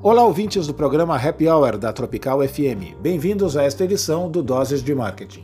Olá, ouvintes do programa Happy Hour da Tropical FM. Bem-vindos a esta edição do Doses de Marketing.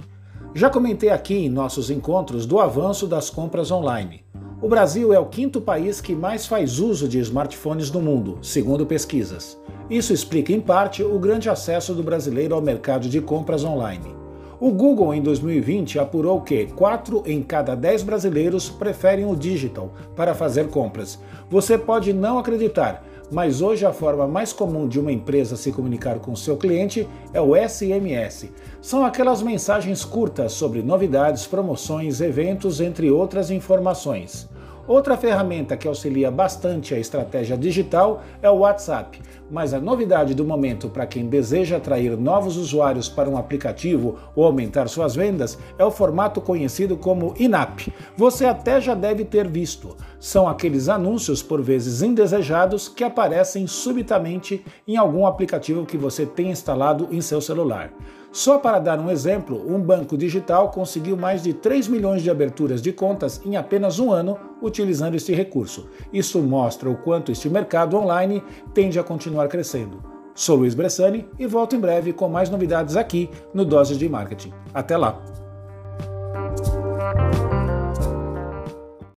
Já comentei aqui em nossos encontros do avanço das compras online. O Brasil é o quinto país que mais faz uso de smartphones no mundo, segundo pesquisas. Isso explica, em parte, o grande acesso do brasileiro ao mercado de compras online. O Google, em 2020, apurou que 4 em cada 10 brasileiros preferem o digital para fazer compras. Você pode não acreditar, mas hoje a forma mais comum de uma empresa se comunicar com seu cliente é o SMS. São aquelas mensagens curtas sobre novidades, promoções, eventos, entre outras informações. Outra ferramenta que auxilia bastante a estratégia digital é o WhatsApp, mas a novidade do momento para quem deseja atrair novos usuários para um aplicativo ou aumentar suas vendas é o formato conhecido como INAP. Você até já deve ter visto. São aqueles anúncios, por vezes indesejados, que aparecem subitamente em algum aplicativo que você tem instalado em seu celular. Só para dar um exemplo, um banco digital conseguiu mais de 3 milhões de aberturas de contas em apenas um ano utilizando este recurso. Isso mostra o quanto este mercado online tende a continuar crescendo. Sou Luiz Bressani e volto em breve com mais novidades aqui no Doses de Marketing. Até lá!